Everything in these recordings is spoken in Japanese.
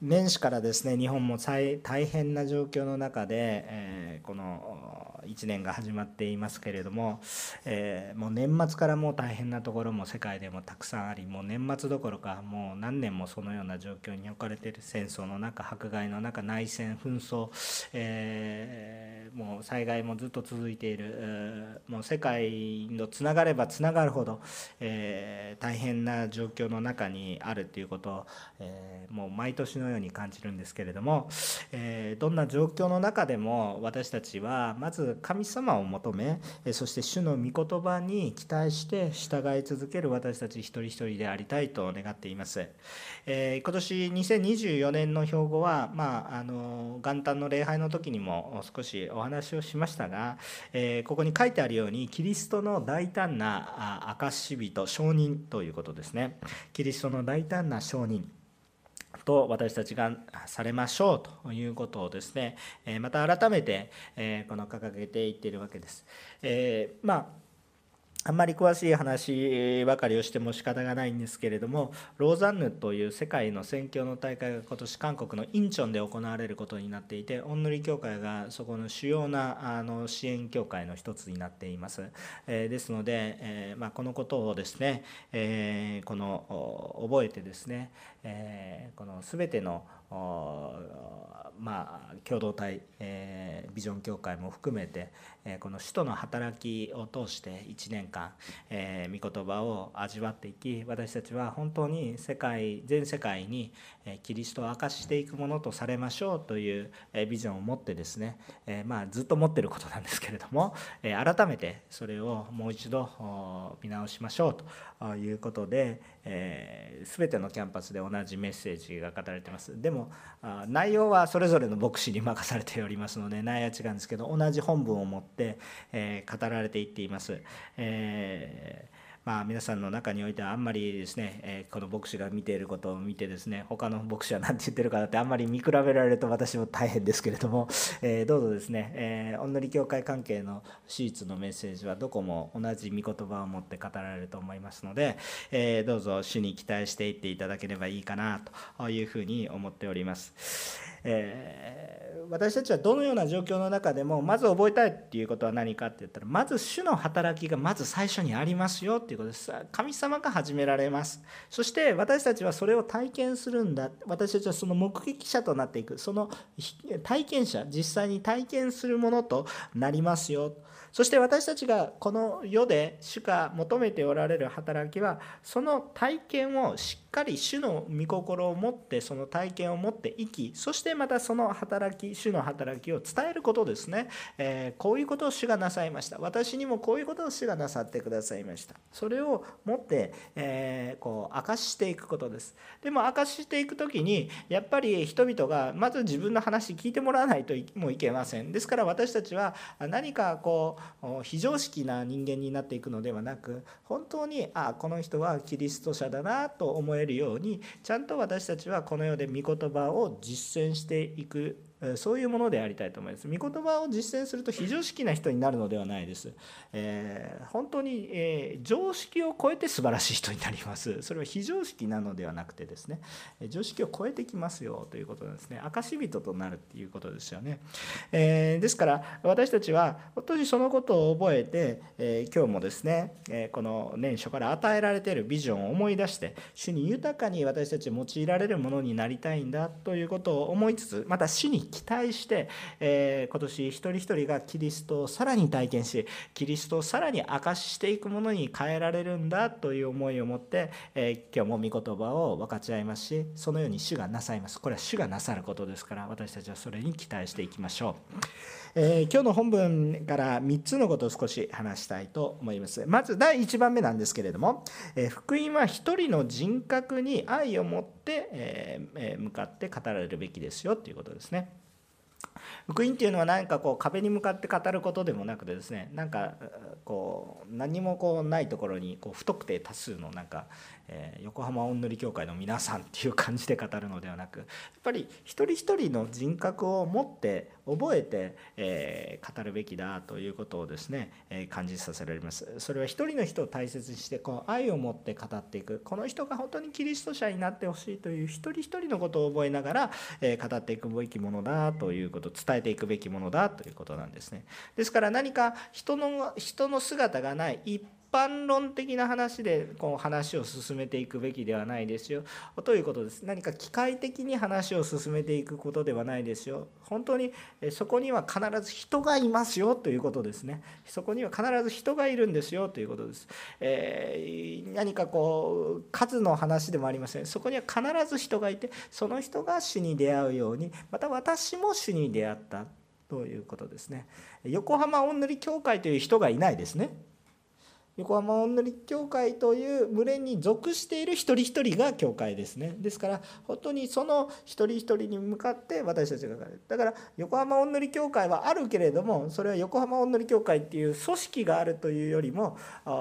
年始からですね日本も大変な状況の中で、えー、この1年が始まっていますけれども、えー、もう年末からもう大変なところも世界でもたくさんありもう年末どころかもう何年もそのような状況に置かれている戦争の中迫害の中内戦紛争、えー、もう災害もずっと続いている、もう世界のつながればつながるほど、えー、大変な状況の中にあるということを、えー、もう毎年のように感じるんですけれども、えどんな状況の中でも私たちはまず神様を求めそして主の御言葉に期待して従い続ける私たち一人一人でありたいと願っています。え今年2024年の標語は、まあ、あの元旦の礼拝の時にも少しお話をしましたが、えここに書いてあるようにキリストの大胆な証人証人ということですね。キリストの大胆な証人と私たちがされましょうということをですねまた改めてこの掲げていっているわけです。えー、まああんまり詳しい話ばかりをしても仕方がないんですけれどもローザンヌという世界の宣教の大会が今年韓国のインチョンで行われることになっていてオンヌリ教会がそこの主要なあの支援協会の一つになっています、えー、ですので、えー、まあ、このことをですね、えー、この覚えてですね、えこの全てのまあ、共同体、えー、ビジョン協会も含めて、えー、この使徒の働きを通して1年間、えー、御言葉を味わっていき私たちは本当に世界全世界に、えキリストを明かしていくものとされましょうという、えビジョンを持ってですね、えまあ、ずっと持ってることなんですけれども、え改めてそれをもう一度見直しましょうということで、えー、全てのキャンパスで同じメッセージが語られています。でもあ内容はそれぞれの牧師に任されておりますので内容は違うんですけど同じ本文を持って、えー、語られていっています、えーまあ、皆さんの中においてはあんまりですね、えこの牧師が見ていることを見てですね他の牧師は何て言ってるかなってあんまり見比べられると私も大変ですけれども、えどうぞですね、えー、おんのり教会関係の手術のメッセージはどこも同じ御言葉を持って語られると思いますので、えどうぞ主に期待していっていただければいいかなというふうに思っております。えー、私たちはどのような状況の中でもまず覚えたいっていうことは何かって言ったらまず主の働きがまず最初にありますよっていうことです。神様が始められます。そして私たちはそれを体験するんだ。私たちはその目撃者となっていく。その体験者実際に体験するものとなりますよ。そして私たちがこの世で主が求めておられる働きはその体験をしっかり主の御心を持ってその体験を持って生きそしてまたその働き主の働きを伝えることですね、えー、こういうことを主がなさいました。私にもこういうことを主がなさってくださいました。それを持って、えー、こう明かしていくことです。でも明かしていく時にやっぱり人々がまず自分の話聞いてもらわないともいけません。ですから私たちは何かこう非常識な人間になっていくのではなく本当にあこの人はキリスト者だなと思えるようにちゃんと私たちはこの世で御言葉を実践していくそういうものでありたいと思います。御言葉を実践すると非常識な人になるのではないです。えー、本当に、えー、常識を超えて素晴らしい人になります。それは非常識なのではなくてですね、常識を超えてきますよということですね。証人となるっていうことですよね。えー、ですから私たちは本当にそのことを覚えて、え今日もですね、えこの年初から与えられているビジョンを思い出して、主に豊かに私たち用いられるものになりたいんだということを思いつつ、また主に期待して、えー、今年一人一人がキリストをさらに体験しキリストをさらに明かししていくものに変えられるんだという思いを持って、えー、今日も御言葉を分かち合いますしそのように主がなさいますこれは主がなさることですから私たちはそれに期待していきましょう。えー、今日の本文から3つのことを少し話したいと思います。まず第1番目なんですけれども、えー、福音は一人の人格に愛を持って、えー、向かって語られるべきですよということですね。福音っていうのは何かこう壁に向かって語ることでもなくてですねなんかこう何もこうないところにこう不特定多数のなんか、えー、横浜おんぬり協会の皆さんっていう感じで語るのではなくやっぱり一人一人の人格を持って覚えて、え語るべきだということをですね、え感じさせられます。それは一人の人を大切にしてこう愛を持って語っていく。この人が本当にキリスト者になってほしいという一人一人のことを覚えながら、え語っていくべきものだということ伝えていくべきものだということなんですね。ですから何か人の人の姿がない一般論的な話でこう話を進めていくべきではないですよ。ということです。何か機械的に話を進めていくことではないですよ。本当にそこには必ず人がいますよということですね。そこには必ず人がいるんですよ。ということです、えー、何かこう数の話でもありません。そこには必ず人がいてその人が主に出会うようにまた私も主に出会ったということですね。横浜おんぬり協会という人がいないですね。横浜おんぬり協会という群れに属している一人一人が教会ですね。ですから本当にその一人一人に向かって私たちがだから横浜おんぬり協会はあるけれどもそれは横浜おんぬり協会っていう組織があるというよりも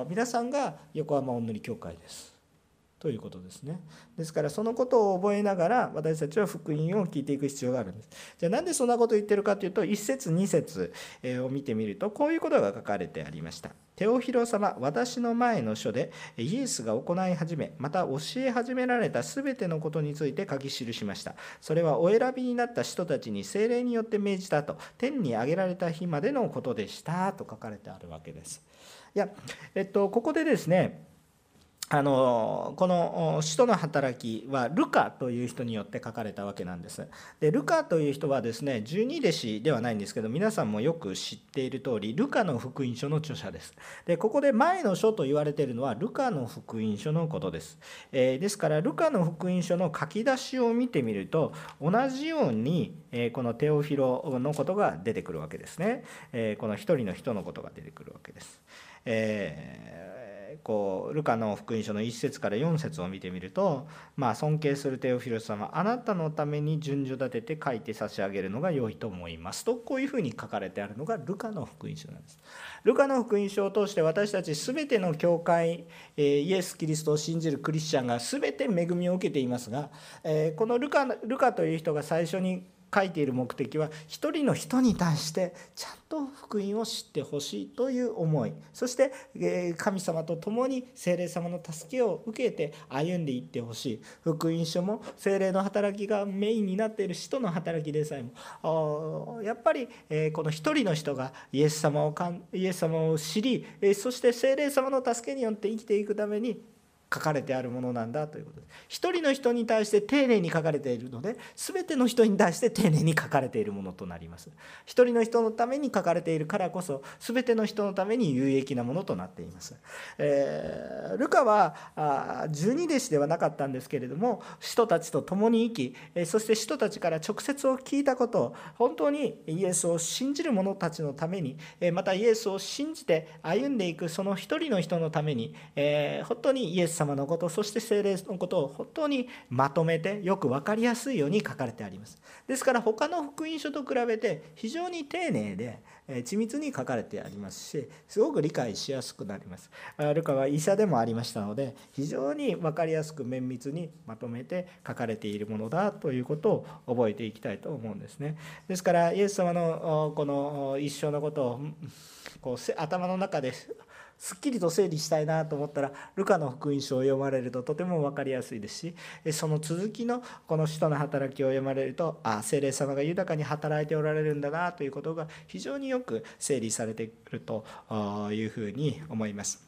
皆さんが横浜おんぬり協会です。ということですね。ですからそのことを覚えながら私たちは福音を聞いていく必要があるんです。じゃあなんでそんなことを言ってるかというと1節2節を見てみるとこういうことが書かれてありました。テオヒロ様私の前の書でイエスが行い始めまた教え始められた全てのことについて書き記しました。それはお選びになった人たちに精霊によって命じたと天に上げられた日までのことでしたと書かれてあるわけです。いや、えっと、ここでですねあのこの「使徒の働き」はルカという人によって書かれたわけなんです。でルカという人はですね十二弟子ではないんですけど皆さんもよく知っている通りルカの福音書の著者です。でここで前の書と言われているのはルカの福音書のことです。えー、ですからルカの福音書の書き出しを見てみると同じように、えー、このテオフィロのことが出てくるわけですね。えー、この一人の人のことが出てくるわけです。えーこうルカの福音書の1節から4節を見てみると、まあ、尊敬するテオフィロス様あなたのために順序立てて書いて差し上げるのが良いと思いますとこういうふうに書かれてあるのがルカの福音書なんです。ルカの福音書を通して私たち全ての教会イエス・キリストを信じるクリスチャンが全て恵みを受けていますがこのルカルカという人が最初に書いている目的は一人の人に対してちゃんと福音を知ってほしいという思い。そして神様と共に精霊様の助けを受けて歩んでいってほしい。福音書も精霊の働きがメインになっている使徒の働きでさえも。やっぱりこの一人の人がイエス様をイエス様を知りそして精霊様の助けによって生きていくために書かれてあるものなんだということです。一人の人に対して丁寧に書かれているので全ての人に対して丁寧に書かれているものとなります。一人の人のために書かれているからこそ全ての人のために有益なものとなっています、えー、ルカはあ十二弟子ではなかったんですけれども使徒たちと共に生きそして使徒たちから直接を聞いたことを本当にイエスを信じる者たちのためにまたイエスを信じて歩んでいくその一人の人のために、えー、本当にイエス様のことそして精霊のことを本当にまとめてよく分かりやすいように書かれてあります。ですから他の福音書と比べて非常に丁寧で緻密に書かれてありますしすごく理解しやすくなります。ルカは医者でもありましたので非常に分かりやすく綿密にまとめて書かれているものだということを覚えていきたいと思うんですねですからイエス様のこの一生のことをこう頭の中ですっきりと整理したいなと思ったらルカの福音書を読まれるととても分かりやすいですしその続きのこの使徒の働きを読まれるとあ精霊様が豊かに働いておられるんだなということが非常によく整理されてくるというふうに思います。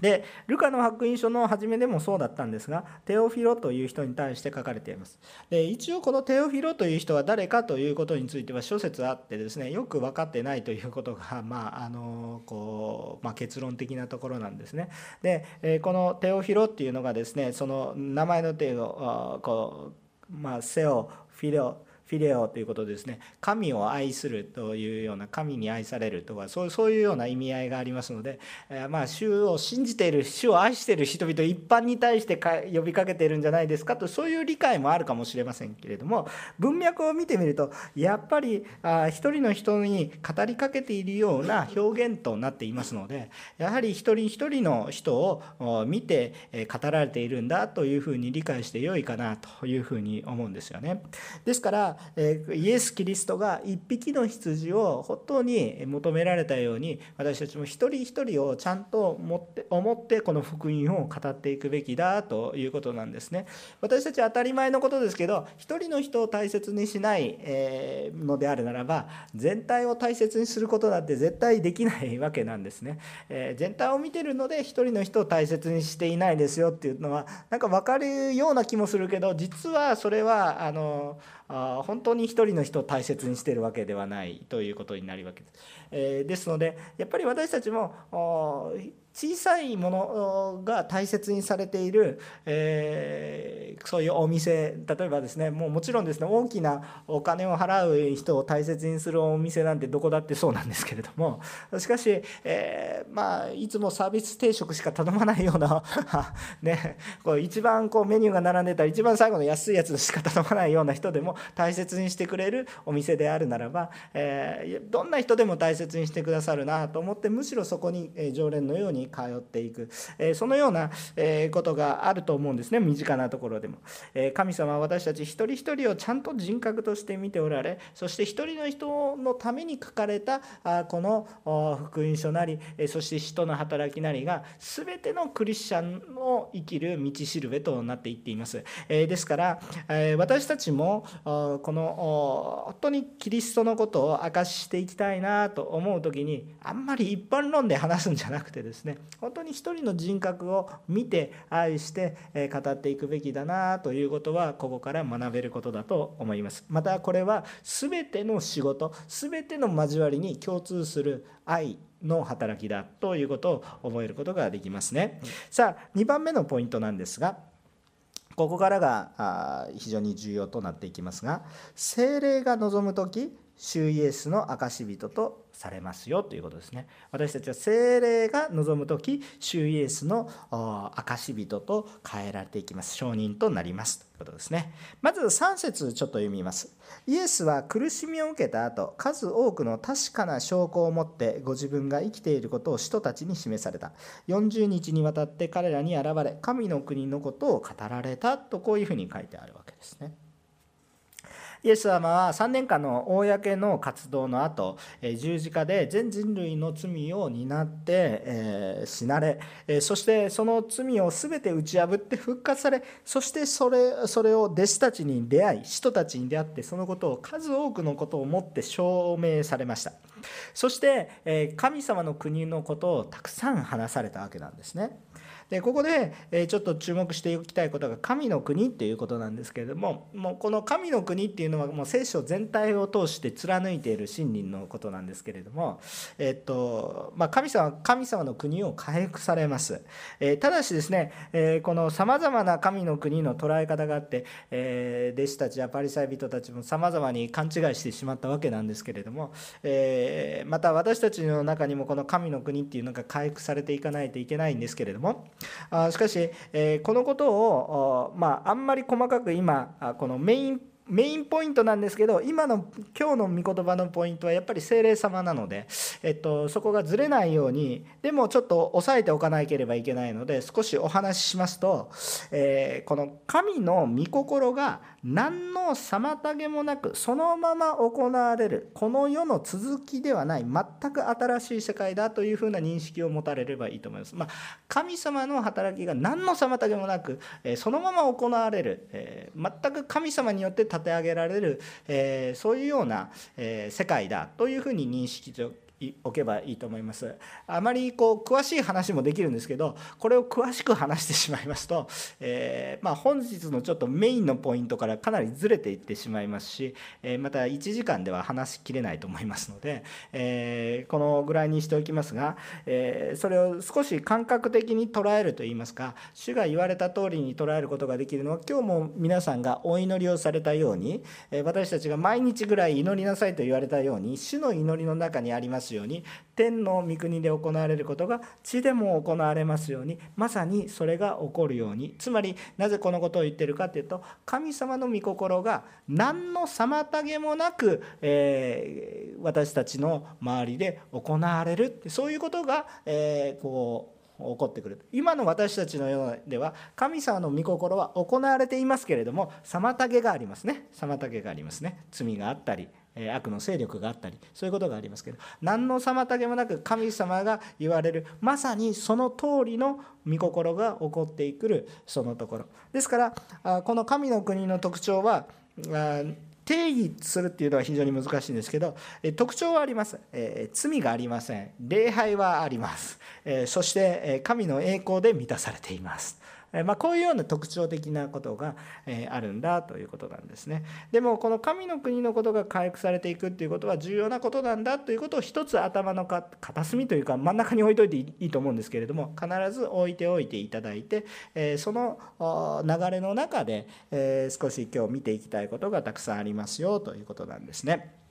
でルカの福音書の初めでもそうだったんですがテオフィロという人に対して書かれています。で一応このテオフィロという人は誰かということについては諸説あってですねよく分かってないということが、まああのこうまあ、結論的なところなんですね。でこのテオフィロっていうのがですねその名前の程度こう、まあ、セオフィレオフィレオということですね神を愛するというような神に愛されるとかそうそういうような意味合いがありますので、えまあ主を信じている主を愛している人々一般に対して呼びかけているんじゃないですかとそういう理解もあるかもしれませんけれども文脈を見てみるとやっぱりあ一人の人に語りかけているような表現となっていますのでやはり一人一人の人を見て語られているんだというふうに理解してよいかなというふうに思うんですよね。ですからはイエス・キリストが一匹の羊を本当に求められたように私たちも一人一人をちゃんと持って思ってこの福音を語っていくべきだということなんですね。私たち当たり前のことですけど一人の人を大切にしないのであるならば全体を大切にすることなんて絶対できないわけなんですね。全体を見てるので一人の人を大切にしていないですよっていうのはなんか分かるような気もするけど実はそれはあのあ本当に一人の人を大切にしているわけではないということになるわけです。えですのでやっぱり私たちも小さいものが大切にされている、えー、そういうお店例えばですねもうもちろんですね大きなお金を払う人を大切にするお店なんてどこだってそうなんですけれどもしかし、えー、まあいつもサービス定食しか頼まないような ね、こう一番こうメニューが並んでたら一番最後の安いやつしか頼まないような人でも大切にしてくれるお店であるならば、えー、どんな人でも大切にしてくださるなと思ってむしろそこに常連のように通っていく、えそのようなえことがあると思うんですね身近なところでも。え神様は私たち一人一人をちゃんと人格として見ておられそして一人の人のために書かれたあこの福音書なりそして使徒の働きなりが全てのクリスチャンの生きる道しるべとなっていっています。えですからえ私たちもこの本当にキリストのことを明かししていきたいなと思う時にあんまり一般論で話すんじゃなくてですね本当に一人の人格を見て愛して語っていくべきだなということはここから学べることだと思います。またこれは全ての仕事全ての交わりに共通する愛の働きだということを覚えることができますね。さあ2番目のポイントなんですがここからが非常に重要となっていきますが精霊が望む時主イエスの証人とされますよということですね。私たちは精霊が望む時主イエスの証人と変えられていきます。証人となりますということですね。まず3節ちょっと読みます。イエスは苦しみを受けた後数多くの確かな証拠を持ってご自分が生きていることを使徒たちに示された。40日にわたって彼らに現れ神の国のことを語られたとこういうふうに書いてあるわけですね。イエス様は3年間の公の活動の後十字架で全人類の罪を担ってえ死なれそしてその罪を全て打ち破って復活されそしてそれそれを弟子たちに出会い使徒たちに出会ってそのことを数多くのことをもって証明されました。そしてえ神様の国のことをたくさん話されたわけなんですね。でここでちょっと注目しておきたいことが神の国っていうことなんですけれどももうこの神の国っていうのはもう聖書全体を通して貫いている真理のことなんですけれども、えっとまあ、神様神様の国を回復されます、えただしですね、えこのさまざまな神の国の捉え方があって、え弟子たちやパリサイ人たちもさまざまに勘違いしてしまったわけなんですけれども、えまた私たちの中にもこの神の国っていうのが回復されていかないといけないんですけれどもあしかし、えこのことを、まあ、あんまり細かく今このメインメインポイントなんですけど今の今日の御言葉のポイントはやっぱり精霊様なので、えっと、そこがずれないようにでもちょっと押さえておかなければいけないので少しお話ししますと、えー、この神の御心が何の妨げもなくそのまま行われるこの世の続きではない全く新しい世界だというふうな認識を持たれればいいと思います。まあ、神様の働きが何の妨げもなく、えそのまま行われる、え全く神様によって立て上げられる、えそういうような、え世界だというふうに認識おけばいいと思います。あまりこう詳しい話もできるんですけどこれを詳しく話してしまいますと、えー、まあ、本日のちょっとメインのポイントからかなりずれていってしまいますし、えー、また1時間では話しきれないと思いますので、えー、このぐらいにしておきますが、えそれを少し感覚的に捉えるといいますか主が言われた通りに捉えることができるのは今日も皆さんがお祈りをされたように私たちが毎日ぐらい祈りなさいと言われたように主の祈りの中にありますますように天の御国で行われることが地でも行われますようにまさにそれが起こるように。つまりなぜこのことを言ってるかというと神様の御心が何の妨げもなく、えー、私たちの周りで行われる。そういうことが、えー、こう起こってくる。今の私たちの世では神様の御心は行われていますけれども妨げがありますね。妨げがありますね。罪があったり悪の勢力があったりそういうことがありますけど何の妨げもなく神様が言われるまさにその通りの御心が起こってくるそのところ。ですからこの神の国の特徴は定義するっていうのは非常に難しいんですけど特徴はあります、え罪がありません。礼拝はあります、えそして神の栄光で満たされています。まあ、こういうような特徴的なことがあるんだということなんですね。でもこの神の国のことが回復されていくっていうことは重要なことなんだということを一つ頭の片隅というか真ん中に置いといていいと思うんですけれども必ず置いておいていただいてその流れの中で少し今日見ていきたいことがたくさんありますよということなんですね。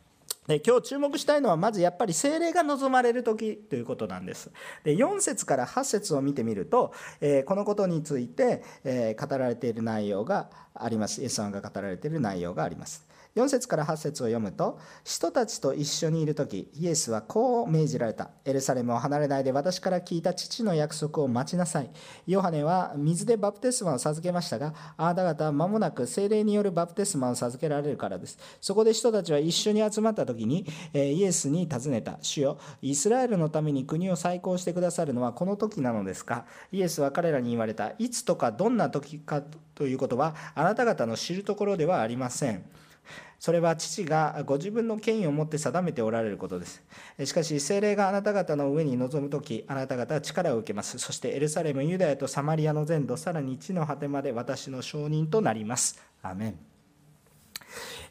で今日注目したいのはまずやっぱり精霊が望まれる時ということなんです。で4節から8節を見てみると、えー、このことについて、えー、語られている内容があります。イエス様が語られている内容があります。4節から8節を読むと人たちと一緒にいる時イエスはこう命じられた。エルサレムを離れないで私から聞いた父の約束を待ちなさい。ヨハネは水でバプテスマを授けましたがあなた方は間もなく精霊によるバプテスマを授けられるからです。そこで人たちは一緒に集まった時にイエスに尋ねた。主よイスラエルのために国を再興してくださるのはこの時なのですか？イエスは彼らに言われた。いつとかどんな時かということはあなた方の知るところではありません。それは父がご自分の権威を持って定めておられることです。しかし、精霊があなた方の上に臨むとき、あなた方は力を受けます。そしてエルサレム、ユダヤとサマリアの全土、さらに地の果てまで私の証人となります。アメン。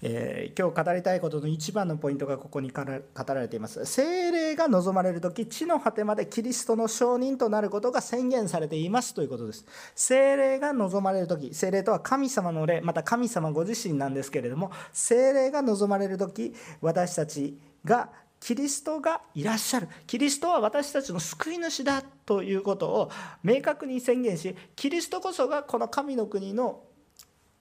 えー、今日語りたいことの一番のポイントがここに語られています。精霊が望まれる時、地の果てまでキリストの証人となることが宣言されていますということです。精霊が望まれる時、精霊とは神様の霊、また神様ご自身なんですけれども、精霊が望まれる時、私たちがキリストがいらっしゃるキリストは私たちの救い主だということを明確に宣言しキリストこそがこの神の国の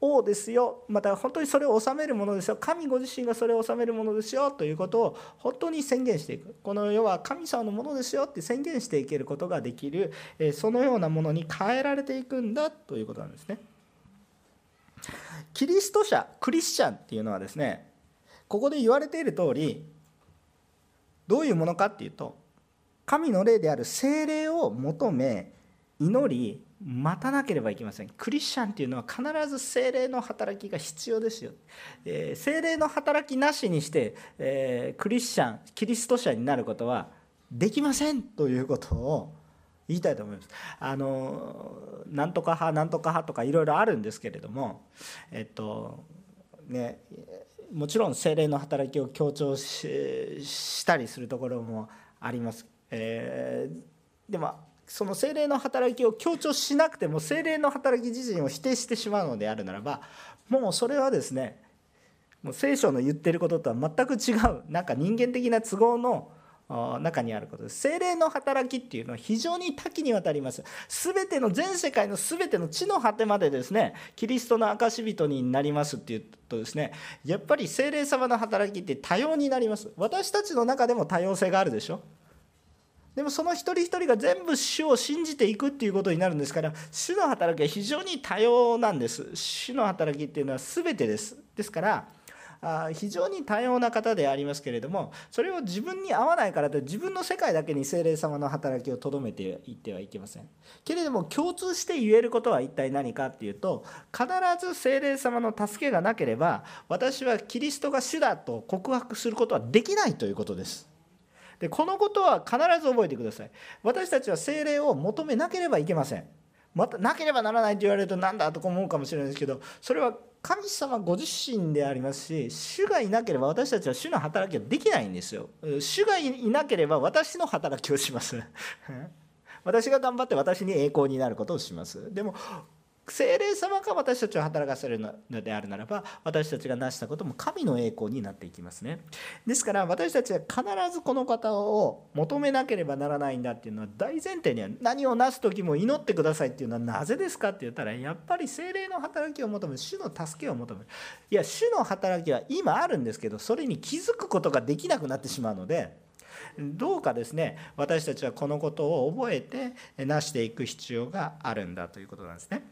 王ですよ。また本当にそれを治めるものですよ。神ご自身がそれを治めるものですよ。ということを本当に宣言していく。この世は神様のものですよ。って宣言していけることができる。そのようなものに変えられていくんだ。ということなんですね。キリスト者クリスチャンっていうのはですねここで言われている通りどういうものかっていうと神の霊である精霊を求め祈り待たなければいけません。クリスチャンっていうのは必ず精霊の働きが必要ですよ、えー、精霊の働きなしにして、えー、クリスチャンキリスト者になることはできませんということを言いたいと思います。あのなんとか派なんとか派とかいろいろあるんですけれどもえっとねもちろん精霊の働きを強調したりするところもあります、えー、でもその精霊の働きを強調しなくても精霊の働き自身を否定してしまうのであるならばもうそれはですねもう聖書の言ってることとは全く違うなんか人間的な都合の中にあることです。精霊の働きっていうのは非常に多岐にわたります。全ての全世界の全ての地の果てまでですねキリストの証人になりますっていうとですねやっぱり精霊様の働きって多様になります。私たちの中でも多様性があるでしょ。でもその一人一人が全部主を信じていくっていうことになるんですから主の働きは非常に多様なんです。主の働きっていうのは全てです。ですから非常に多様な方でありますけれどもそれを自分に合わないからと自分の世界だけに精霊様の働きをとどめていってはいけません。けれども共通して言えることは一体何かっていうと必ず精霊様の助けがなければ私はキリストが主だと告白することはできないということです。でこのことは必ず覚えてください。私たちは精霊を求めなければいけません。またなければならないと言われると何だと思うかもしれないですけどそれは神様ご自身でありますし主がいなければ私たちは主の働きはできないんですよ。主がいなければ私の働きをします。私が頑張って私に栄光になることをします。でも精霊様が私たちを働かせるのであるならば私たちが成したことも神の栄光になっていきますねですから私たちは必ずこの方を求めなければならないんだっていうのは大前提には何を成す時も祈ってくださいっていうのはなぜですかって言ったらやっぱり精霊の働きを求める主の助けを求めるいや主の働きは今あるんですけどそれに気づくことができなくなってしまうのでどうかですね私たちはこのことを覚えてなしていく必要があるんだということなんですね。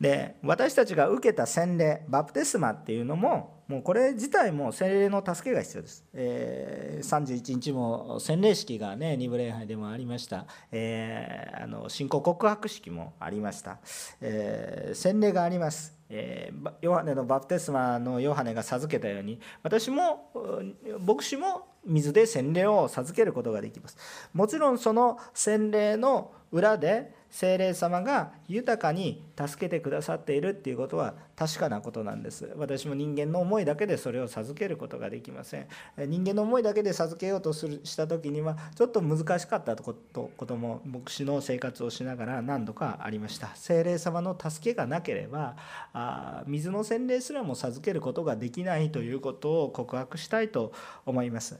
で私たちが受けた洗礼バプテスマっていうのももうこれ自体も洗礼の助けが必要です、えー、31日も洗礼式がね二部礼拝でもありました、えー、あの信仰告白式もありました、えー、洗礼があります。えー、ヨハネのバプテスマのヨハネが授けたように私も牧師も水で洗礼を授けることができます。もちろんその洗礼の裏で精霊様が豊かに助けてくださっているっていうことは確かなことなんです。私も人間の思いだけでそれを授けることができません。人間の思いだけで授けようとするした時にはちょっと難しかったことことも牧師の生活をしながら何度かありました。精霊様の助けがなければあ水の洗礼すらも授けることができないということを告白したいと思います。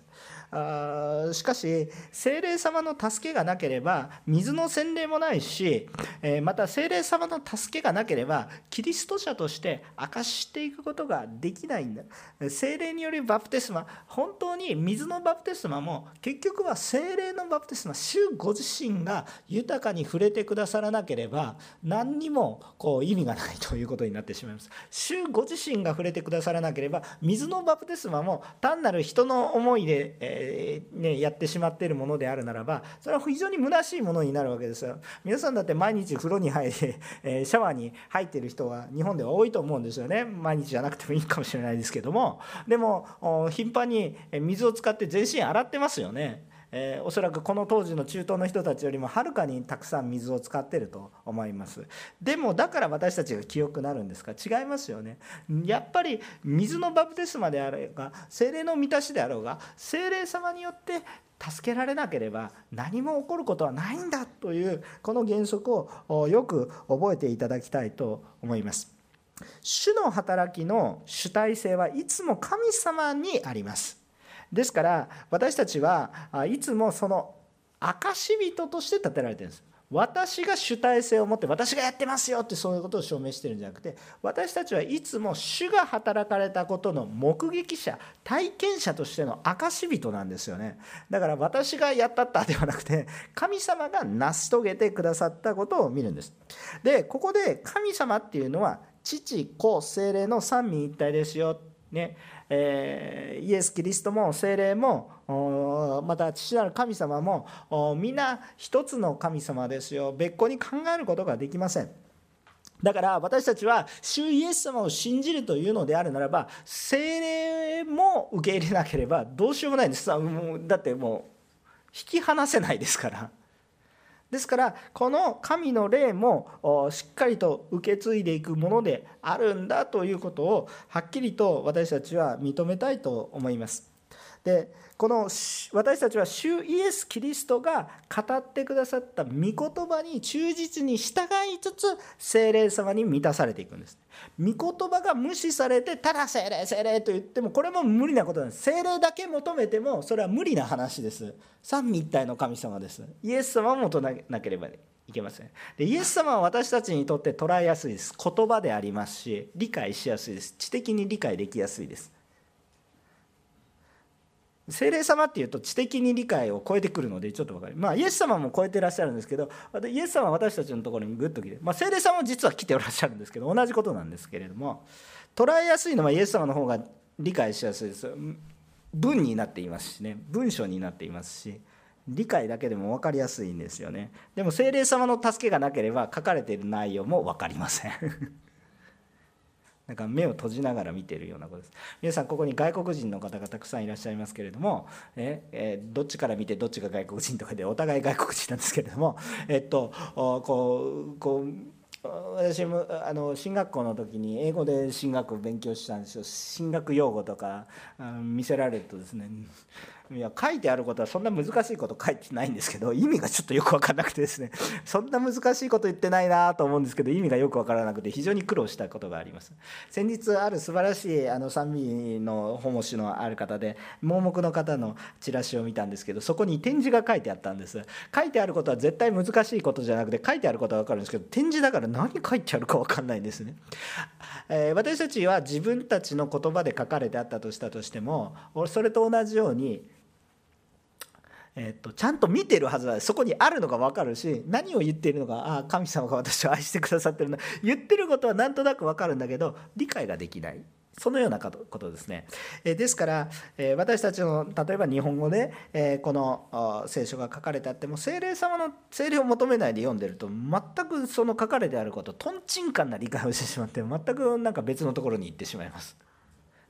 あしかし精霊様の助けがなければ水の洗礼もないしえまた精霊様の助けがなければキリスト者として明かしていくことができないんだ。精霊によるバプテスマ本当に水のバプテスマも結局は精霊のバプテスマ主ご自身が豊かに触れてくださらなければ何にもこう意味がないということになってしまいます。主ご自身が触れてくださらなければ水のバプテスマも単なる人の思いで、えー、ね、やってしまっているものであるならばそれは非常に虚しいものになるわけですよ。皆さんだって毎日風呂に入り、えシャワーに入ってる人は日本では多いと思うんですよね。毎日じゃなくてもいいかもしれないですけども。でも頻繁に水を使って全身洗ってますよね。えー、おそらくこの当時の中東の人たちよりもはるかにたくさん水を使ってると思います。でもだから私たちが記憶なるんですか？違いますよね。やっぱり水のバプテスマであろうが精霊の満たしであろうが精霊様によって助けられなければ何も起こることはないんだというこの原則をよく覚えていただきたいと思います。主の働きの主体性はいつも神様にあります。ですから私たちはいつもその証人として立てられてるんです。私が主体性を持って私がやってますよってそういうことを証明してるんじゃなくて私たちはいつも主が働かれたことの目撃者体験者としての証人なんですよね。だから私がやったったではなくて神様が成し遂げてくださったことを見るんです。でここで神様っていうのは父子精霊の三位一体ですよ。ね。えー、イエス・キリストも精霊もまた父なる神様も皆一つの神様ですよ。別個に考えることができません。だから私たちは主イエス様を信じるというのであるならば精霊も受け入れなければどうしようもないんです。だってもう引き離せないですから。ですからこの神の霊もしっかりと受け継いでいくものであるんだということをはっきりと私たちは認めたいと思います。でこの私たちは主イエス・キリストが語ってくださった御言葉に忠実に従いつつ精霊様に満たされていくんです。御言葉が無視されてただ精霊精霊と言ってもこれも無理なことなんです。精霊だけ求めてもそれは無理な話です。三位一体の神様です。イエス様を求めなければいけません。でイエス様は私たちにとって捉えやすいです。言葉でありますし理解しやすいです。知的に理解できやすいです。精霊様っていうと知的に理解を超えてくるのでちょっと分かるまあイエス様も超えてらっしゃるんですけどイエス様は私たちのところにグッと来て、まあ、精霊様も実は来ておらっしゃるんですけど同じことなんですけれども捉えやすいのはイエス様の方が理解しやすいです。文になっていますしね。文章になっていますし理解だけでも分かりやすいんですよね。でも精霊様の助けがなければ書かれている内容も分かりません。なんか目を閉じながら見ているようなことです。皆さんここに外国人の方がたくさんいらっしゃいますけれども、ええどっちから見てどっちが外国人とかでお互い外国人なんですけれども えっとこうこう私もあの進学校の時に英語で進学を勉強したんですよ。進学用語とか見せられるとですねいや書いてあることはそんな難しいこと書いてないんですけど意味がちょっとよく分からなくてですね。そんな難しいこと言ってないなと思うんですけど意味がよく分からなくて非常に苦労したことがあります。先日ある素晴らしいあの賛美の本師のある方で盲目の方のチラシを見たんですけどそこに展示が書いてあったんです。書いてあることは絶対難しいことじゃなくて書いてあることは分かるんですけど展示だから何書いてあるか分かんないんですね、えー、私たちは自分たちの言葉で書かれてあったとしたとしてもそれと同じようにえっと、ちゃんと見てるはずだそこにあるのが分かるし何を言っているのかああ神様が私を愛してくださってるんだ言ってることはなんとなく分かるんだけど理解ができないそのようなことですね。えですから、え私たちの例えば日本語で、えこの聖書が書かれてあっても精霊様の精霊を求めないで読んでると全くその書かれてあることとんちんかんな理解をしてしまって全くなんか別のところに行ってしまいます。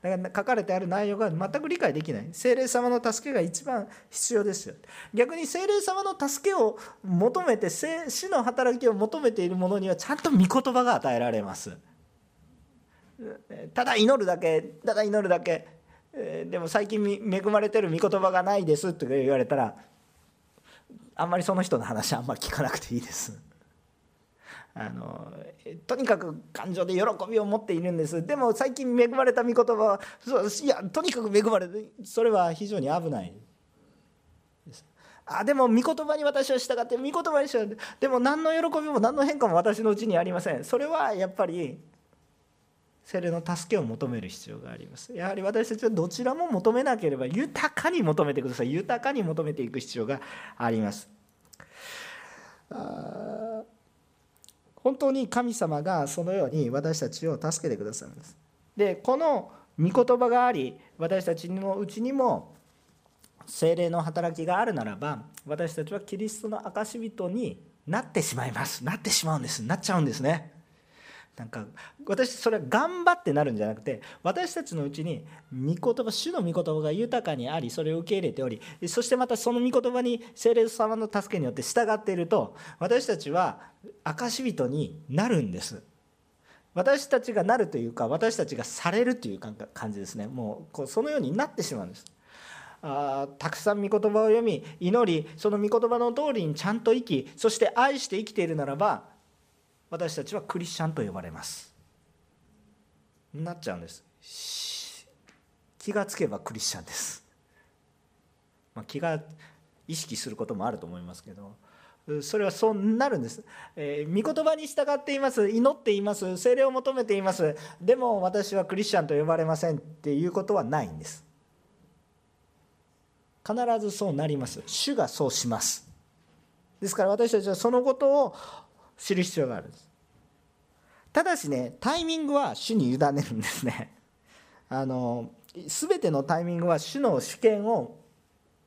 だから書かれてある内容が全く理解できない。精霊様の助けが一番必要ですよ。逆に精霊様の助けを求めて死の働きを求めている者にはちゃんと御言葉が与えられます。ただ祈るだけただ祈るだけ。でも最近恵まれてる御言葉がないですって言われたらあんまりその人の話あんまり聞かなくていいです。あのとにかく感情で喜びを持っているんです。でも最近恵まれた御言葉はそういやとにかく恵まれてそれは非常に危ない。ですあでも御言葉に私は従って御言葉に従ってでも何の喜びも何の変化も私のうちにありません。それはやっぱり精霊の助けを求める必要があります。やはり私たちはどちらも求めなければ豊かに求めてください。豊かに求めていく必要があります。あ本当に神様がそのように私たちを助けてくださるんです。でこの御言葉があり私たちのうちにも精霊の働きがあるならば私たちはキリストの証人になってしまいます。なってしまうんです。なっちゃうんですね。なんか私それは頑張ってなるんじゃなくて私たちのうちに御言葉主の御言葉が豊かにありそれを受け入れておりそしてまたその御言葉に聖霊様の助けによって従っていると私たちは証人になるんです。私たちがなるというか私たちがされるという感じですね。もうこうそのようになってしまうんです。あたくさん御言葉を読み祈りその御言葉の通りにちゃんと生きそして愛して生きているならば私たちはクリスチャンと呼ばれます。なっちゃうんです。気がつけばクリスチャンです、まあ、気が意識することもあると思いますけど。それはそうなるんです、えー、御言葉に従っています。祈っています。精霊を求めています。でも私はクリスチャンと呼ばれませんっていうことはないんです。必ずそうなります。主がそうします。ですから私たちはそのことを知る必要があるんです。ただしねタイミングは主に委ねるんですね。あの全てのタイミングは主の主権を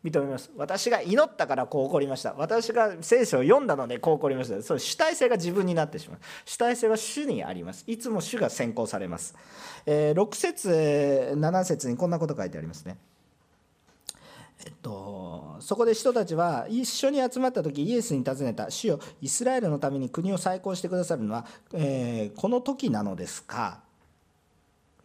認めます。私が祈ったからこう起こりました。私が聖書を読んだのでこう起こりました。そ主体性が自分になってしまう。主体性は主にあります。いつも主が先行されます、えー、6節7節にこんなこと書いてありますね。えっと、そこで人たちは一緒に集まった時イエスに尋ねた「主よイスラエルのために国を再興してくださるのは、えー、この時なのですか?」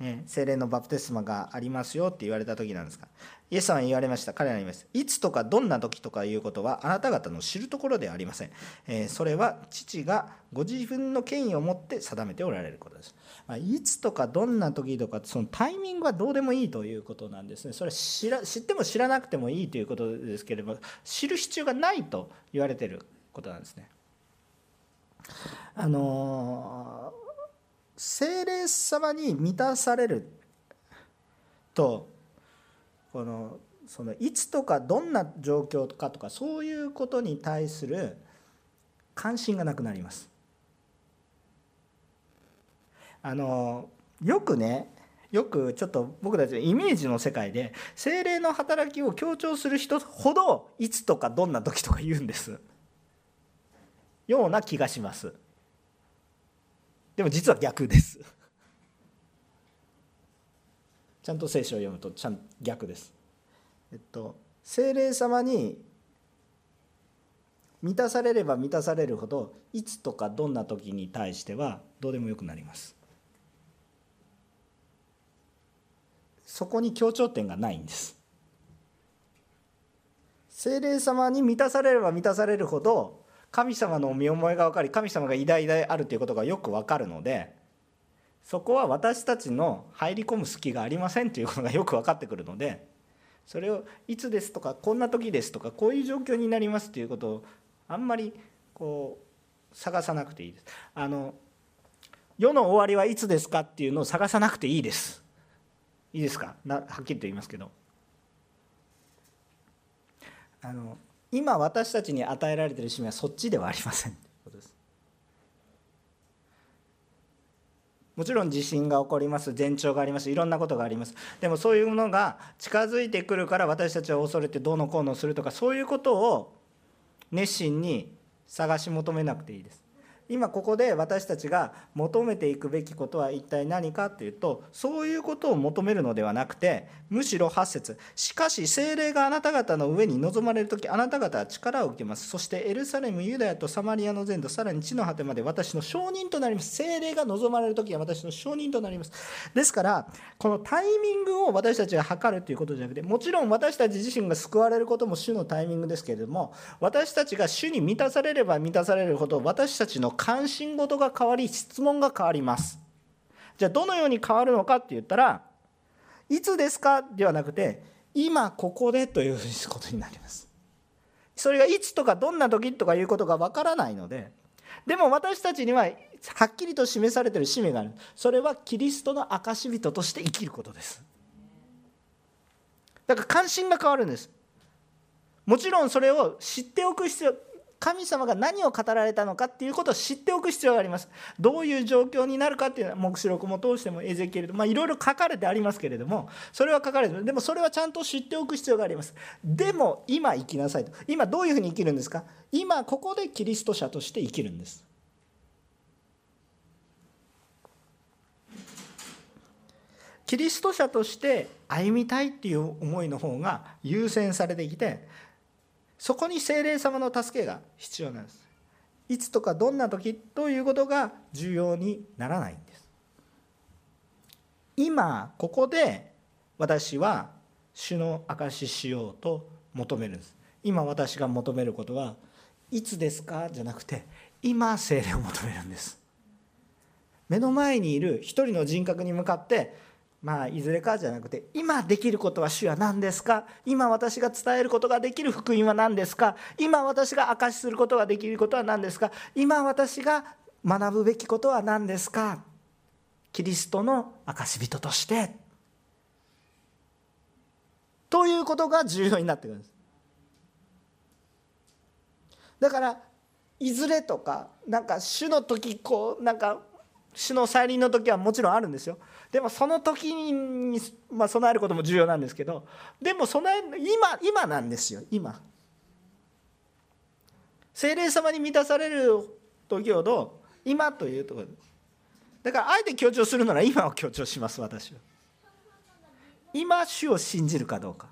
ね、精霊のバプテスマがありますよって言われた時なんですか？イエス様は言われました。彼らに言いますいつとかどんな時とかいうことはあなた方の知るところではありません、えー、それは父がご自分の権威を持って定めておられることです、まあ、いつとかどんな時とかそのタイミングはどうでもいいということなんですね。それは知ら知っても知らなくてもいいということですけれども知る必要がないと言われていることなんですね。あのー精霊様に満たされるとこのそのいつとかどんな状況かとかそういうことに対する関心がなくなります。あのよくねよくちょっと僕たちのイメージの世界で精霊の働きを強調する人ほどいつとかどんな時とか言うんですような気がします。でも実は逆ですちゃんと聖書を読むとちゃん逆です。えっと精霊様に満たされれば満たされるほどいつとかどんな時に対してはどうでもよくなります。そこに強調点がないんです。精霊様に満たされれば満たされるほど神様の見思いが分かり神様が偉大であるということがよく分かるのでそこは私たちの入り込む隙がありませんということがよく分かってくるのでそれをいつですとかこんな時ですとかこういう状況になりますということをあんまりこう探さなくていいです。あの世の終わりはいつですかっていうのを探さなくていいです。いいですか？はっきりと言いますけどあの今私たちに与えられている使命はそっちではありませんということですもちろん地震が起こります前兆がありますいろんなことがあります。でもそういうものが近づいてくるから私たちは恐れてどうのこうのするとかそういうことを熱心に探し求めなくていいです。今ここで私たちが求めていくべきことは一体何かっていうとそういうことを求めるのではなくてむしろ8節しかし精霊があなた方の上に臨まれる時あなた方は力を受けます。そしてエルサレムユダヤとサマリアの全土さらに地の果てまで私の証人となります。精霊が望まれる時は私の証人となります。ですからこのタイミングを私たちが測るということじゃなくてもちろん私たち自身が救われることも主のタイミングですけれども私たちが主に満たされれば満たされるほど私たちの関心事が変わり質問が変わります。じゃあどのように変わるのかって言ったらいつですかではなくて今ここでということになります。それがいつとかどんな時とかいうことがわからないのででも私たちにははっきりと示されている使命がある。それはキリストの証人として生きることです。だから関心が変わるんです。もちろんそれを知っておく必要神様が何を語られたのかっていうことを知っておく必要があります。どういう状況になるかっていうのは黙示録も通してもエゼキエルとまあいろいろ書かれてありますけれどもそれは書かれてでもそれはちゃんと知っておく必要があります。でも今生きなさいと今どういうふうに生きるんですか？今ここでキリスト者として生きるんです。キリスト者として歩みたいっていう思いの方が優先されてきてそこに精霊様の助けが必要なんです。いつとかどんな時ということが重要にならないんです。今ここで私は主の証ししようと求めるんです。今私が求めることはいつですかじゃなくて今精霊を求めるんです。目の前にいる一人の人格に向かってまあいずれかじゃなくて今できることは主は何ですか？今私が伝えることができる福音は何ですか？今私が証しすることができることは何ですか？今私が学ぶべきことは何ですか？キリストの証人として。ということが重要になってくるんです。だからいずれとかなんか主の時こうなんか主の再臨の時はもちろんあるんですよ。でもその時に、まあ、備えることも重要なんですけどでも備え今今なんですよ。今。精霊様に満たされる時ほど今というところだからあえて強調するなら今を強調します私は。今主を信じるかどうか。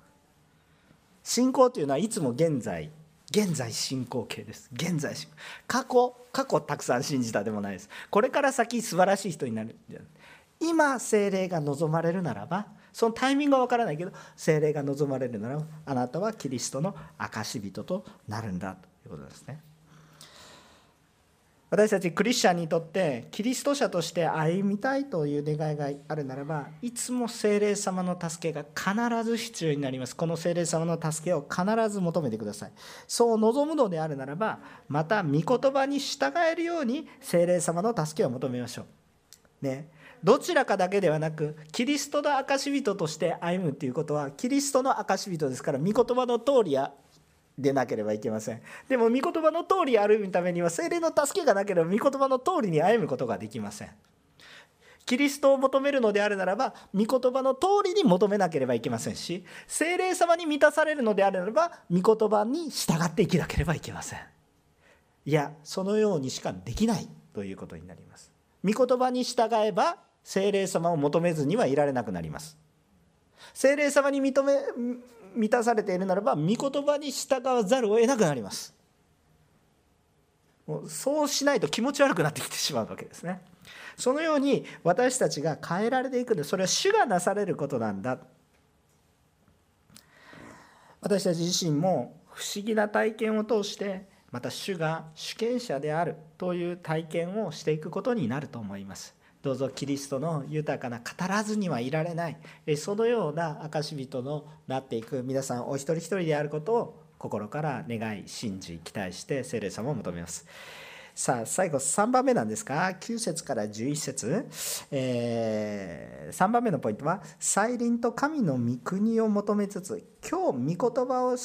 信仰というのはいつも現在。現在進行形です。現在進行。過去過去たくさん信じたでもないです。これから先素晴らしい人になる。今精霊が望まれるならばそのタイミングは分からないけど精霊が望まれるならばあなたはキリストの証人となるんだということですね。私たちクリスチャンにとってキリスト者として歩みたいという願いがあるならばいつも精霊様の助けが必ず必要になります。この精霊様の助けを必ず求めてください。そう望むのであるならばまた御言葉に従えるように精霊様の助けを求めましょう。ね。どちらかだけではなくキリストの証人として歩むということはキリストの証人ですから御言葉の通りやでなければいけません。でも御言葉の通り歩むためには精霊の助けがなければ御言葉の通りに歩むことができません。キリストを求めるのであるならば御言葉の通りに求めなければいけませんし精霊様に満たされるのであるならば御言葉に従って生きなければいけません。いやそのようにしかできないということになります。御言葉に従えば精霊様を求めずにはいられなくなります。精霊様に認め満たされているならば御言葉に従わざるを得なくなります。もうそうしないと気持ち悪くなってきてしまうわけですね。そのように私たちが変えられていくんでそれは主がなされることなんだ。私たち自身も不思議な体験を通してまた主が主権者であるという体験をしていくことになると思います。どうぞキリストの豊かな語らずにはいられない。そのような証人のなっていく皆さんお一人一人であることを心から願い信じ期待して聖霊様を求めます。さあ最後3番目なんですが9節から11節、えー、3番目のポイントは「再臨と神の御国を求めつつ今日御言葉を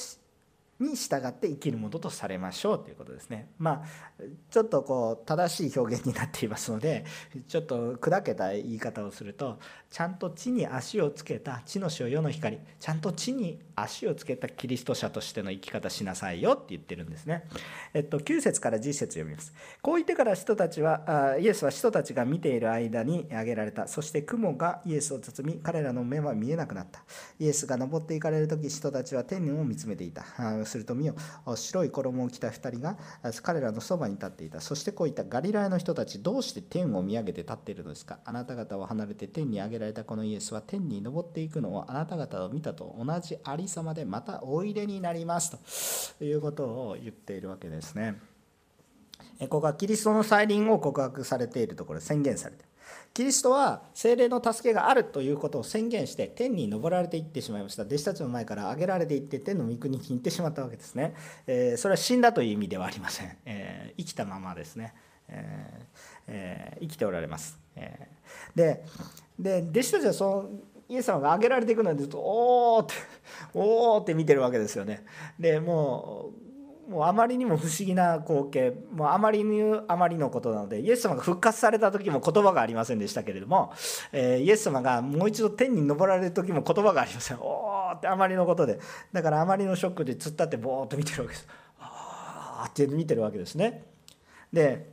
に従って生きるものとされましょうということですね。まあちょっとこう正しい表現になっていますのでちょっと砕けた言い方をするとちゃんと地に足をつけた地の塩世の光ちゃんと地に足をつけたキリスト者としての生き方しなさいよって言ってるんですね。えっと、9節から10節読みます。こう言ってから人たちはあイエスは人たちが見ている間に挙げられたそして雲がイエスを包み彼らの目は見えなくなったイエスが登っていかれる時人たちは天を見つめていたすると見よ白い衣を着た2人が彼らのそばに立っていた。そしてこういったガリラヤの人たちどうして天を見上げて立っているのですか？あなた方を離れて天に上げられたこのイエスは天に登っていくのをあなた方を見たと同じありさまでまたおいでになります。ということを言っているわけですね。ここはキリストの再臨を告白されているところ宣言されている。キリストは精霊の助けがあるということを宣言して天に昇られていってしまいました。弟子たちの前から上げられていって天の御国に行ってしまったわけですね、えー、それは死んだという意味ではありません、えー、生きたままですね、ええー、生きておられます、えでで弟子たちはそのイエス様が上げられていくのでずっと「おお」って「おお」って見てるわけですよね。でもうもうあまりにも不思議な光景もうあまりにあまりのことなのでイエス様が復活された時も言葉がありませんでしたけれども、えー、イエス様がもう一度天に昇られる時も言葉がありません。おーってあまりのことで。だからあまりのショックで突っ立ってぼーっと見てるわけです。あーって見てるわけですね。で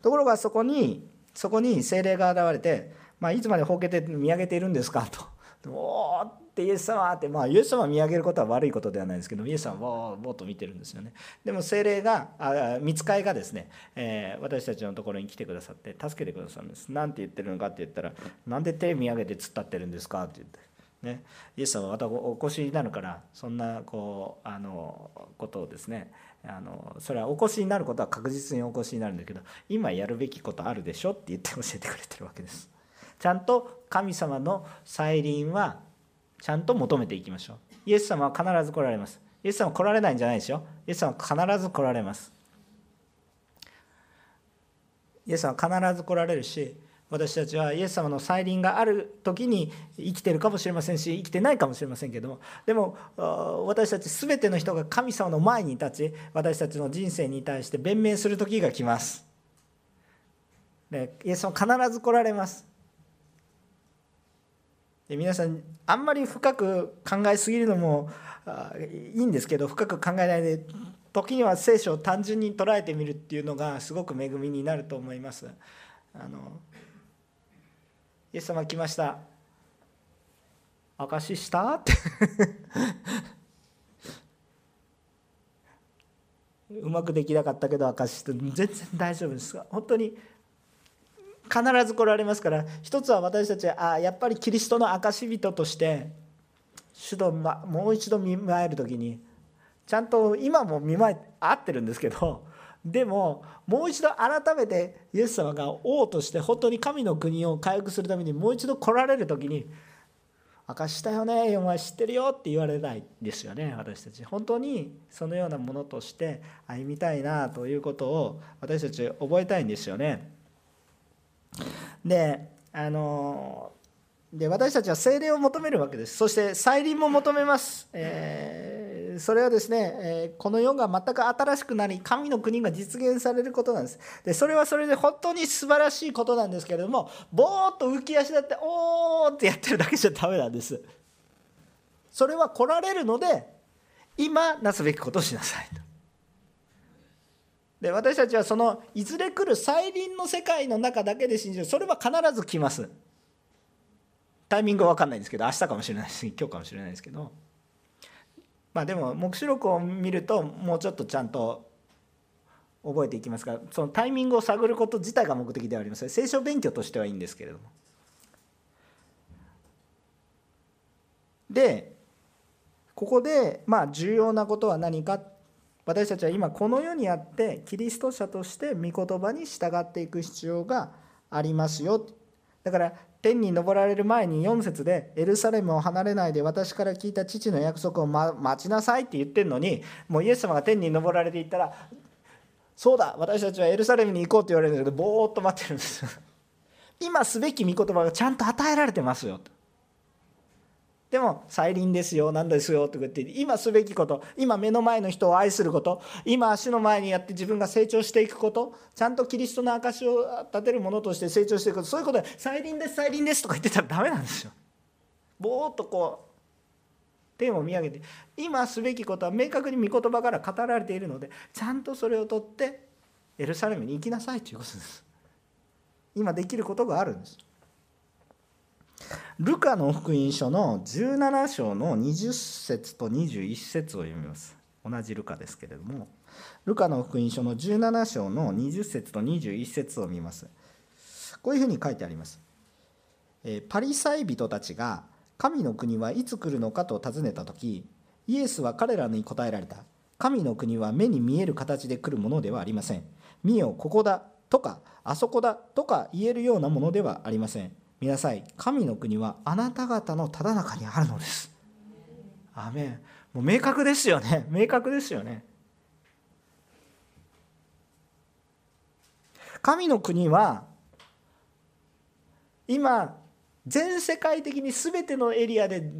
ところがそこにそこに精霊が現れて、まあ、いつまでほうけて見上げているんですかと。おーってイエス様ってまあイエス様を見上げることは悪いことではないですけどイエス様はぼーっと見てるんですよねでも精霊があ見つかいがですね、えー、私たちのところに来てくださって助けてくださるんです何て言ってるのかって言ったら「なんで手見上げて突っ立ってるんですか?」って言って。ね、イエス様はまたお越しになるからそんなこうあのことをですねあのそれはお越しになることは確実にお越しになるんだけど今やるべきことあるでしょって言って教えてくれてるわけですちゃんと神様の再臨はちゃんと求めていきましょう。イエス様は必ず来られます。イエス様は来られないんじゃないですよ。イエス様は必ず来られます。イエス様は必ず来られるし私たちはイエス様の再臨がある時に生きてるかもしれませんし生きてないかもしれませんけどもでも私たち全ての人が神様の前に立ち私たちの人生に対して弁明する時が来ます。でイエス様必ず来られます。皆さんあんまり深く考えすぎるのもいいんですけど深く考えないで時には聖書を単純に捉えてみるっていうのがすごく恵みになると思います。あのイエス様来ました。証しした？っ てうまくできなかったけど証しして全然大丈夫です。本当に必ず来られますから一つは私たちはあやっぱりキリストの証人として主ともう一度見舞える時にちゃんと今も見舞え合ってるんですけどでももう一度改めてイエス様が王として本当に神の国を回復するためにもう一度来られる時に「証したよねお前知ってるよ」って言われないですよね私たち本当にそのようなものとして歩みたいなということを私たち覚えたいんですよね。であので私たちは精霊を求めるわけです。そして再臨も求めます、えー、それはですね、え、この世が全く新しくなり神の国が実現されることなんです。でそれはそれで本当に素晴らしいことなんですけれどもぼーっと浮き足立っておーってやってるだけじゃダメなんです。それは来られるので今なすべきことをしなさいと。で私たちはそのいずれ来る再臨の世界の中だけで信じる。それは必ず来ます。タイミングは分かんないんですけど明日かもしれないし 今日かもしれないですけど。まあでも黙示録を見るともうちょっとちゃんと覚えていきますからそのタイミングを探ること自体が目的ではありません聖書勉強としてはいいんですけれども。でここでまあ重要なことは何か私たちは今この世にあってキリスト者として御言葉に従っていく必要がありますよ。だから天に昇られる前に4節でエルサレムを離れないで私から聞いた父の約束を待ちなさいって言ってるのにもうイエス様が天に昇られていったらそうだ私たちはエルサレムに行こうって言われるんだけどぼーっと待ってるんです今すべき御言葉がちゃんと与えられてますよ。とでも再臨ですよ何ですよとか言って今すべきこと今目の前の人を愛すること今足の前にやって自分が成長していくことちゃんとキリストの証を立てるものとして成長していくことそういうことで再臨です再臨ですとか言ってたらダメなんですよ。ぼーっとこう天を見上げて今すべきことは明確に御言葉から語られているのでちゃんとそれをとってエルサレムに行きなさいということです今できることがあるんですルカの福音書の17章の20節と21節を読みます。同じルカですけれどもルカの福音書の17章の20節と21節を見ます。こういうふうに書いてあります。パリサイ人たちが神の国はいつ来るのかと尋ねた時イエスは彼らに答えられた。神の国は目に見える形で来るものではありません。見よここだとかあそこだとか言えるようなものではありません。見なさい。神の国はあなた方のただ中にあるのです。アメン。もう明確ですよね。明確ですよね。神の国は今全世界的に全てのエリアで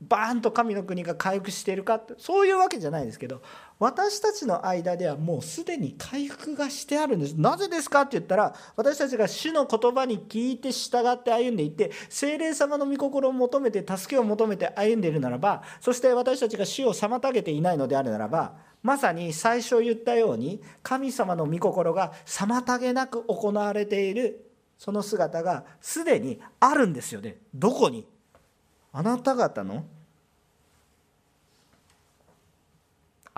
バーンと神の国が回復しているかってそういうわけじゃないですけど私たちの間ではもうすでに回復がしてあるんです。なぜですかって言ったら私たちが主の言葉に聞いて従って歩んでいって精霊様の御心を求めて助けを求めて歩んでいるならばそして私たちが主を妨げていないのであるならばまさに最初言ったように神様の御心が妨げなく行われているその姿がすでにあるんですよね。どこに？あなた方の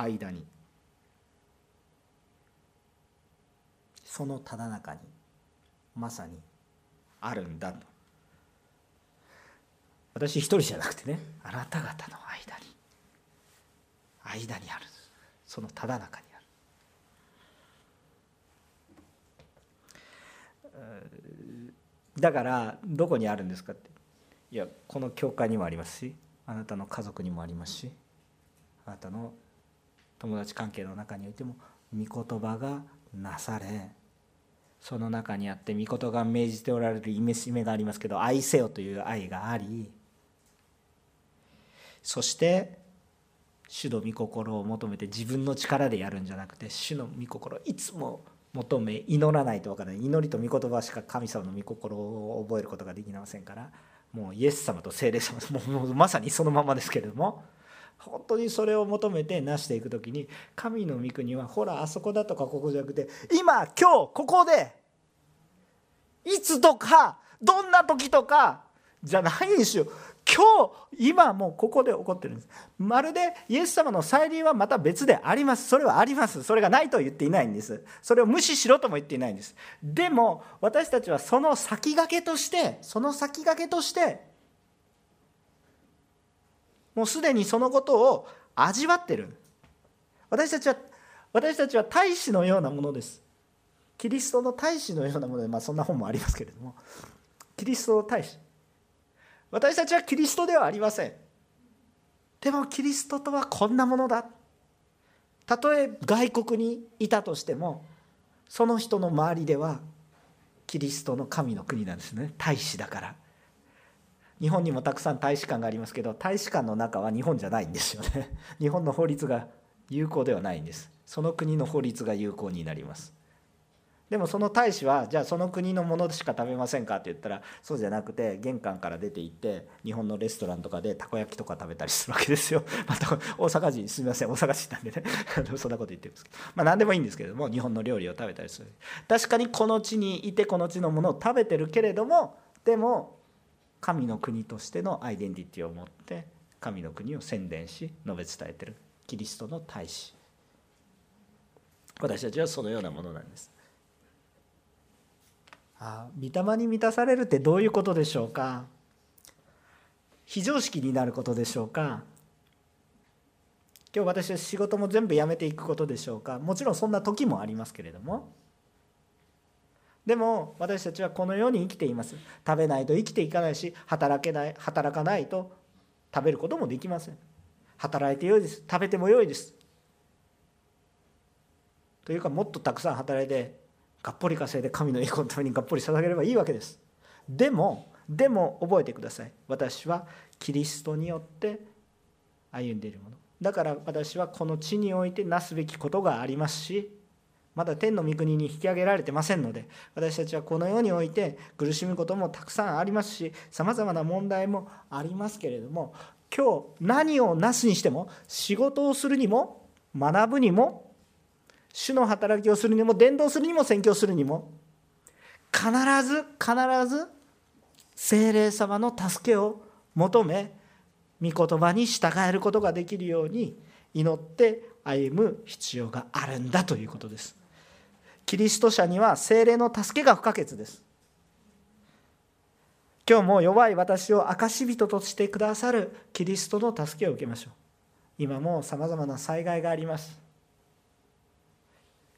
間に。そのただ中にまさにあるんだと。私一人じゃなくてねあなた方の間に間にある。そのただ中にある。だからどこにあるんですかって。いやこの教会にもありますしあなたの家族にもありますしあなたの友達関係の中においても御言葉がなされその中にあって御言が命じておられる戒めがありますけど愛せよという愛がありそして主の御心を求めて自分の力でやるんじゃなくて主の御心いつも求め祈らないと分からない。祈りと御言葉しか神様の御心を覚えることができませんからもうイエス様と聖霊様もうまさにそのままですけれども本当にそれを求めて成していく時に神の御国はほらあそこだとかここじゃなくて今今日ここでいつとかどんな時とかじゃないんですよ。今日今もうここで起こってるんです。まるでイエス様の再臨はまた別であります。それはあります。それがないと言っていないんです。それを無視しろとも言っていないんです。でも私たちはその先駆けとしてその先駆けとしてもうすでにそのことを味わってる。私たちは私たちは大使のようなものです。キリストの大使のようなもので、まあ、そんな本もありますけれども。キリストの大使。私たちはキリストではありません。でもキリストとはこんなものだ。たとえ外国にいたとしてもその人の周りではキリストの神の国なんですね。大使だから。日本にもたくさん大使館がありますけど大使館の中は日本じゃないんですよね。日本の法律が有効ではないんです。その国の法律が有効になります。でもその大使はじゃあその国のものしか食べませんかって言ったらそうじゃなくて玄関から出て行って日本のレストランとかでたこ焼きとか食べたりするわけですよ。また大阪人すみません大阪人なんでね。そんなこと言ってるんですけど。まあ何でもいいんですけれども日本の料理を食べたりする。確かにこの地にいてこの地のものを食べてるけれどもでも神の国としてのアイデンティティを持って神の国を宣伝し述べ伝えてる。キリストの大使。私たちはそのようなものなんです。あ御霊に満たされるってどういうことでしょうか？非常識になることでしょうか？今日私は仕事も全部やめていくことでしょうか？もちろんそんな時もありますけれども。でも私たちはこのように生きています。食べないと生きていかないし働けない働かないと食べることもできません。働いてよいです。食べてもよいです。というかもっとたくさん働いてがっぽり稼いで神の栄光のためにがっぽり捧げればいいわけです。でもでも覚えてください。私はキリストによって歩んでいるもの。だから私はこの地においてなすべきことがありますしまだ天の御国に引き上げられてませんので私たちはこの世において苦しむこともたくさんありますしさまざまな問題もありますけれども今日何をなすにしても仕事をするにも学ぶにも主の働きをするにも伝道するにも宣教するにも必ず必ず精霊様の助けを求め御言葉に従えることができるように祈って歩む必要があるんだということです。キリスト者には精霊の助けが不可欠です。今日も弱い私を証人としてくださるキリストの助けを受けましょう。今もさまざまな災害があります。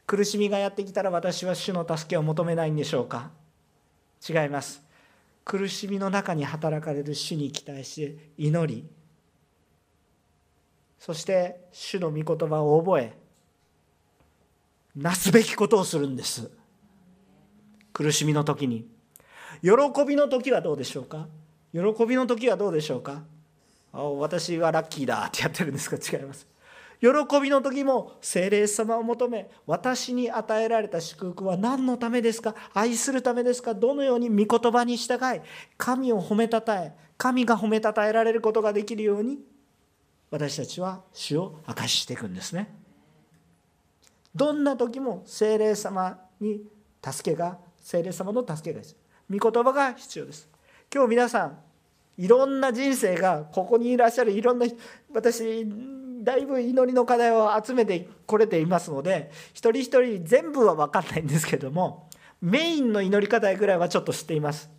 苦しみがやってきたら私は主の助けを求めないんでしょうか？違います。苦しみの中に働かれる主に期待し祈り。そして主の御言葉を覚えなすべきことをするんです。苦しみの時に。喜びの時はどうでしょうか？喜びの時はどうでしょうか？私はラッキーだってやってるんですか？違います。喜びの時も精霊様を求め私に与えられた祝福は何のためですか？愛するためですか？どのように御言葉に従い神を褒めたたえ神が褒めたたえられることができるように私たちは主を明かししていくんですね。どんな時も精霊様に助けが精霊様の助けが必要御言葉が必要です。今日皆さんいろんな人生がここにいらっしゃるいろんな私だいぶ祈りの課題を集めてこれていますので一人一人全部は分かんないんですけどもメインの祈り課題ぐらいはちょっと知っています、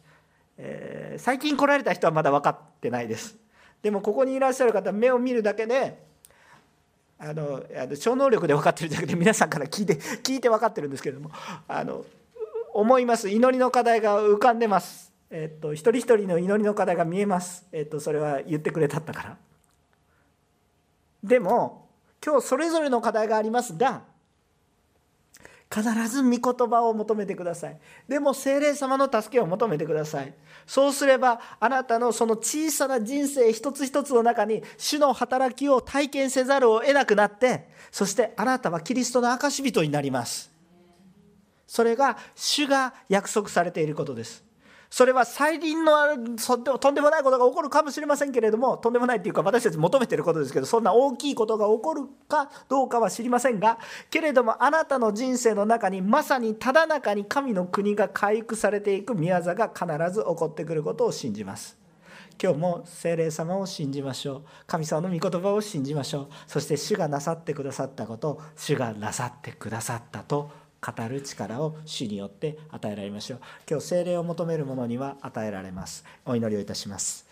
えー、最近来られた人はまだ分かってないです。でもここにいらっしゃる方目を見るだけであのあの超能力で分かってるだけで皆さんから聞いて聞いて分かってるんですけれどもあの思います。祈りの課題が浮かんでます、えっと、一人一人の祈りの課題が見えます、えっと、それは言ってくれたったから。でも今日それぞれの課題がありますが必ず御言葉を求めてください。でも精霊様の助けを求めてください。そうすればあなたのその小さな人生一つ一つの中に主の働きを体験せざるを得なくなってそしてあなたはキリストの証人になります。それが主が約束されていることです。それは再臨のとんでもないことが起こるかもしれませんけれどもとんでもないっていうか私たち求めてることですけどそんな大きいことが起こるかどうかは知りませんがけれどもあなたの人生の中にまさにただ中に神の国が回復されていく宮座が必ず起こってくることを信じます。今日も精霊様を信じましょう神様の御言葉を信じましょうそして主がなさってくださったこと主がなさってくださったと語る力を主によって与えられましょう。今日精霊を求める者には与えられます。お祈りをいたします。